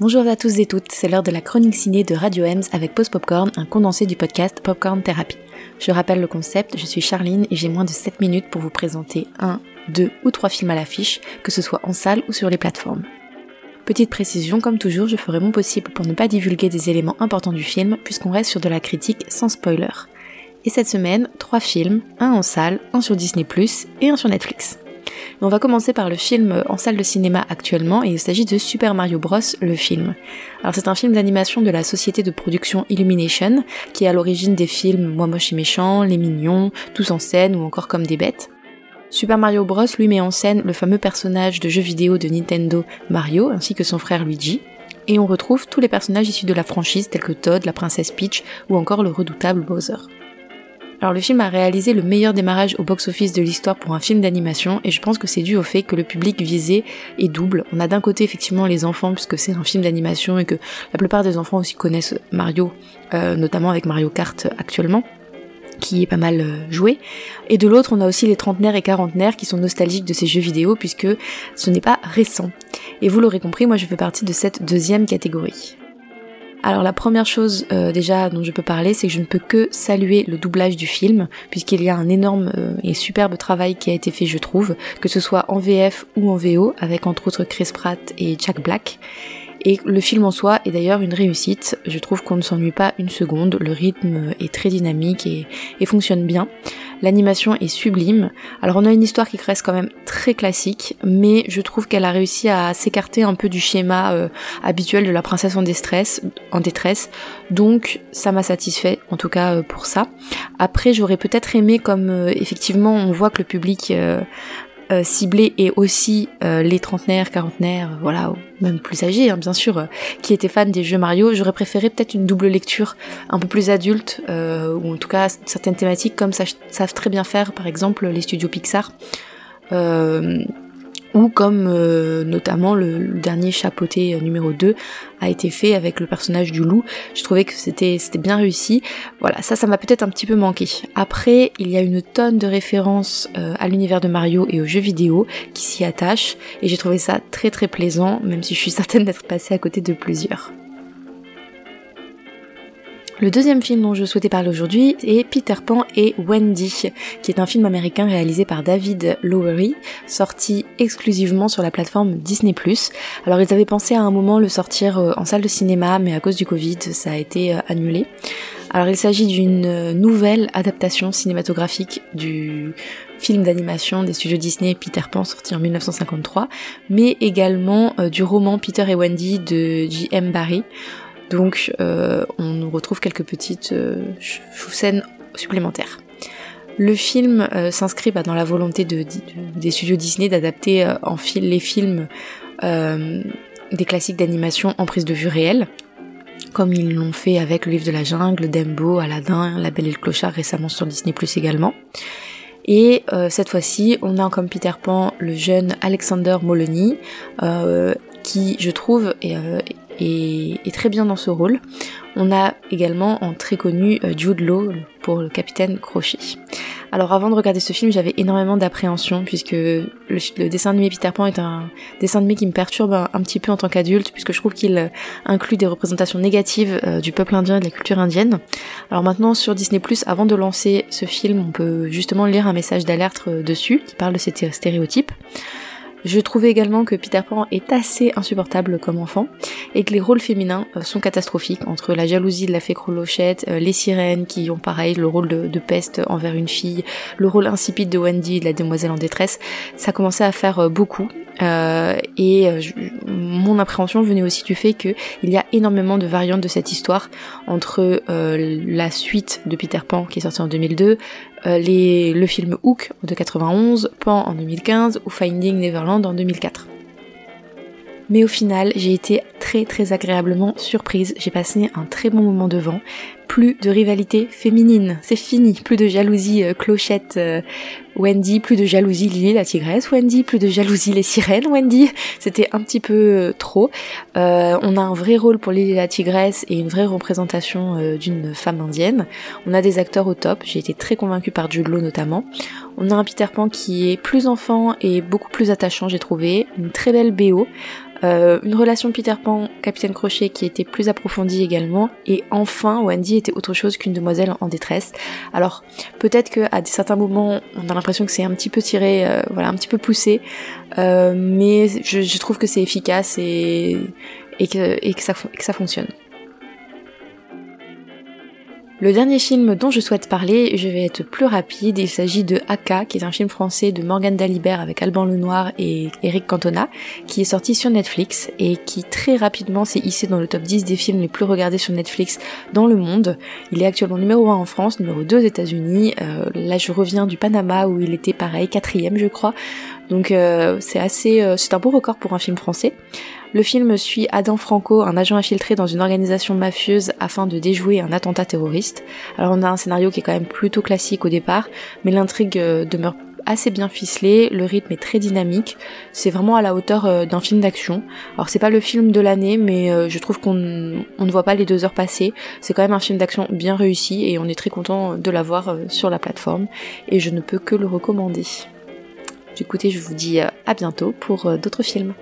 Bonjour à tous et toutes, c'est l'heure de la chronique ciné de Radio Ems avec Post Popcorn, un condensé du podcast Popcorn Therapy. Je rappelle le concept, je suis Charline et j'ai moins de 7 minutes pour vous présenter un, deux ou trois films à l'affiche, que ce soit en salle ou sur les plateformes. Petite précision, comme toujours, je ferai mon possible pour ne pas divulguer des éléments importants du film, puisqu'on reste sur de la critique sans spoiler. Et cette semaine, trois films, un en salle, un sur Disney ⁇ et un sur Netflix. On va commencer par le film en salle de cinéma actuellement et il s'agit de Super Mario Bros. le film. Alors c'est un film d'animation de la société de production Illumination qui est à l'origine des films Moi moche et méchant, Les Mignons, Tous en scène ou encore Comme des bêtes. Super Mario Bros lui met en scène le fameux personnage de jeu vidéo de Nintendo Mario ainsi que son frère Luigi. Et on retrouve tous les personnages issus de la franchise tels que Todd, la princesse Peach ou encore le redoutable Bowser. Alors le film a réalisé le meilleur démarrage au box-office de l'histoire pour un film d'animation et je pense que c'est dû au fait que le public visé est double. On a d'un côté effectivement les enfants puisque c'est un film d'animation et que la plupart des enfants aussi connaissent Mario, euh, notamment avec Mario Kart actuellement qui est pas mal euh, joué. Et de l'autre, on a aussi les trentenaires et quarantenaires qui sont nostalgiques de ces jeux vidéo puisque ce n'est pas récent. Et vous l'aurez compris, moi je fais partie de cette deuxième catégorie. Alors la première chose euh, déjà dont je peux parler, c'est que je ne peux que saluer le doublage du film, puisqu'il y a un énorme euh, et superbe travail qui a été fait, je trouve, que ce soit en VF ou en VO, avec entre autres Chris Pratt et Jack Black. Et le film en soi est d'ailleurs une réussite. Je trouve qu'on ne s'ennuie pas une seconde. Le rythme est très dynamique et, fonctionne bien. L'animation est sublime. Alors on a une histoire qui reste quand même très classique, mais je trouve qu'elle a réussi à s'écarter un peu du schéma euh, habituel de la princesse en détresse. Donc ça m'a satisfait, en tout cas euh, pour ça. Après j'aurais peut-être aimé comme euh, effectivement on voit que le public euh, ciblé et aussi euh, les trentenaires, quarantenaires, voilà, même plus âgés, hein, bien sûr, euh, qui étaient fans des jeux Mario. J'aurais préféré peut-être une double lecture un peu plus adulte, ou en tout cas certaines thématiques comme ça savent très bien faire, par exemple les studios Pixar ou comme euh, notamment le, dernier chapeauté euh, numéro 2 a été fait avec le personnage du loup. Je trouvais que c'était c'était bien réussi. Voilà, ça ça m'a peut-être un petit peu manqué. Après, il y a une tonne de références euh, à l'univers de Mario et aux jeux vidéo qui s'y attachent et j'ai trouvé ça très très plaisant même si je suis certaine d'être passée à côté de plusieurs. Le deuxième film dont je souhaitais parler aujourd'hui est Peter Pan et Wendy, qui est un film américain réalisé par David Lowery, sorti exclusivement sur la plateforme Disney+. Alors ils avaient pensé à un moment le sortir euh, en salle de cinéma, mais à cause du Covid, ça a été euh, annulé. Alors il s'agit d'une euh, nouvelle adaptation cinématographique du film d'animation des studios Disney Peter Pan sorti en 1953, mais également du roman Peter et Wendy de J.M. Barrie. Donc euh, on nous retrouve quelques petites euh, scènes supplémentaires. Le film euh, s'inscrit bah, dans la volonté de, des studios Disney d'adapter en les films des classiques d'animation en prise de vue réelle, comme ils l'ont fait avec le livre de la jungle, Dembo, Aladdin, La Belle et le Clochard récemment sur Disney Plus également. Et cette fois-ci, on a comme Peter Pan le jeune Alexander Molony, qui je trouve est, est, très bien dans ce rôle. On a également en très connu euh, Jude Law pour le capitaine Crochet. Alors avant de regarder ce film, j'avais énormément d'appréhension puisque le, dessin animé Peter Pan est un dessin animé qui me perturbe un, petit peu en tant qu'adulte puisque je trouve qu'il euh, inclut des représentations négatives euh, du peuple indien et de la culture indienne. Alors maintenant sur Disney+, avant de lancer ce film, on peut justement lire un message d'alerte dessus qui parle de ces stéréotypes. Je trouvais également que Peter Pan est assez insupportable comme enfant et que les rôles féminins euh, sont catastrophiques entre la jalousie de la fée Crolochette, euh, les sirènes qui ont pareil le rôle de, peste envers une fille, le rôle insipide de Wendy la demoiselle en détresse. Ça commençait à faire euh, et mon appréhension venait aussi du fait qu'il y a énormément de variantes de cette histoire entre la suite de Peter Pan qui est sorti en 2002, euh, les, le film Hook de 91, Pan en 2015 ou Finding Neverland en 2004. Mais au final, j'ai été très très agréablement surprise. J'ai passé un très bon moment devant plus de rivalité féminine, c'est fini, plus de jalousie euh, clochette euh, Wendy, plus de jalousie Lily la tigresse Wendy, plus de jalousie les sirènes Wendy, c'était un petit peu euh, trop. on a un vrai rôle pour Lily la tigresse et une vraie représentation d'une femme indienne. On a des acteurs au top, j'ai été très convaincue par Jude notamment. On a un Peter Pan qui est plus enfant et beaucoup plus attachant j'ai trouvé, une très belle BO. Une relation Peter Pan, Capitaine Crochet qui était plus approfondie également, et enfin Wendy était autre chose qu'une demoiselle en détresse. Alors peut-être que à certains moments on a l'impression que c'est un petit peu tiré, euh, voilà, un petit peu poussé, euh, mais je, trouve que c'est efficace et, que ça fonctionne. Le dernier film dont je souhaite parler, je vais être plus rapide, il s'agit de Aka, qui est un film français de Morgane Dalibert avec Alban Lenoir et Eric Cantona, qui est sorti sur Netflix et qui très rapidement s'est hissé dans le top 10 des films les plus regardés sur Netflix dans le monde. Il est actuellement numéro 1 en France, numéro 2 aux États-Unis. Euh, là je reviens du Panama où il était pareil, quatrième je crois. Donc euh, c'est assez, euh, c'est un beau record pour un film français. Le film suit Adam Franco, un agent infiltré dans une organisation mafieuse afin de déjouer un attentat terroriste. Alors on a un scénario qui est quand même plutôt classique au départ, mais l'intrigue euh, demeure assez bien ficelée, le rythme est très dynamique, c'est vraiment à la hauteur d'un film d'action. Alors c'est pas le film de l'année, mais je trouve qu'on ne voit pas les deux heures passer. C'est quand même un film d'action bien réussi et on est très content de l'avoir sur la plateforme et je ne peux que le recommander. Écoutez, je vous dis euh, à bientôt pour euh, d'autres films.